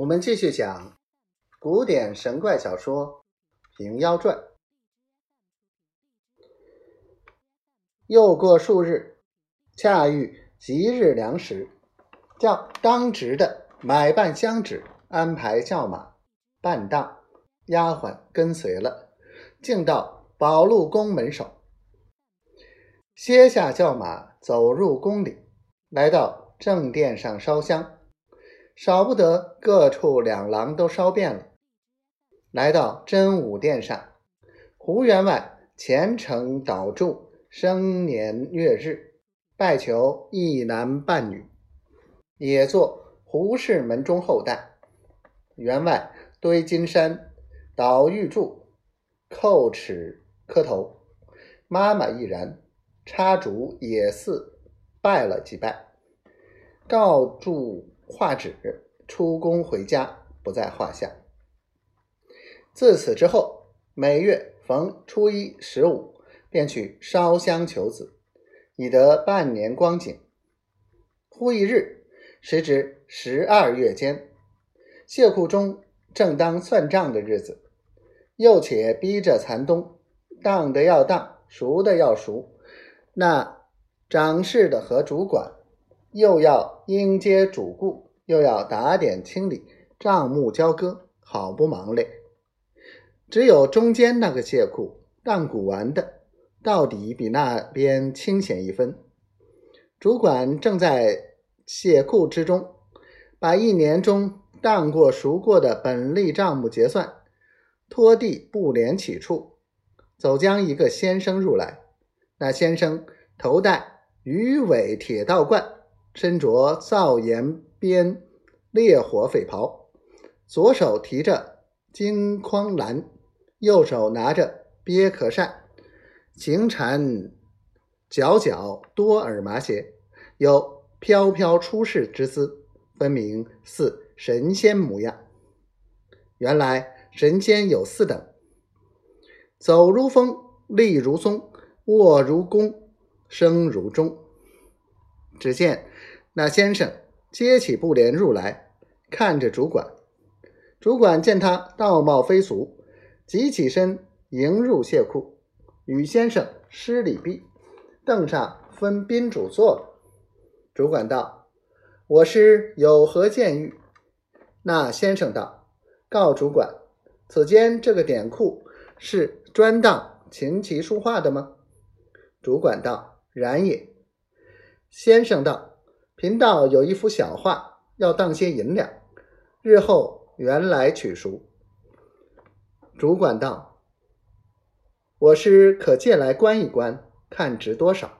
我们继续讲古典神怪小说《平妖传》。又过数日，恰遇吉日良时，叫当值的买办香纸，安排轿马、伴当、丫鬟跟随了，竟到宝禄宫门首，歇下轿马，走入宫里，来到正殿上烧香。少不得各处两廊都烧遍了。来到真武殿上，胡员外虔诚祷祝生年月日，拜求一男半女，也做胡氏门中后代。员外堆金山，祷玉柱，叩齿磕头。妈妈亦然，插竹也似拜了几拜，告祝。画纸出宫回家不在话下。自此之后，每月逢初一、十五，便去烧香求子，以得半年光景。忽一日，时值十二月间，谢库中正当算账的日子，又且逼着残冬，当的要当，熟的要熟，那掌事的和主管。又要应接主顾，又要打点清理账目交割，好不忙嘞。只有中间那个谢库当古玩的，到底比那边清闲一分。主管正在谢库之中，把一年中当过赎过的本利账目结算，拖地不连起处，走将一个先生入来。那先生头戴鱼尾铁道冠。身着皂岩边烈火匪袍，左手提着金筐篮，右手拿着鳖壳扇，行缠角角多耳麻鞋，有飘飘出世之姿，分明似神仙模样。原来神仙有四等：走如风，立如松，卧如弓，生如钟。只见。那先生接起布帘入来，看着主管。主管见他道貌非俗，急起身迎入谢库，与先生施礼毕，凳上分宾主坐了。主管道：“我师有何见谕？”那先生道：“告主管，此间这个典库是专当琴棋书画的吗？”主管道：“然也。”先生道。贫道有一幅小画，要当些银两，日后原来取赎。主管道：“我师可借来观一观，看值多少？”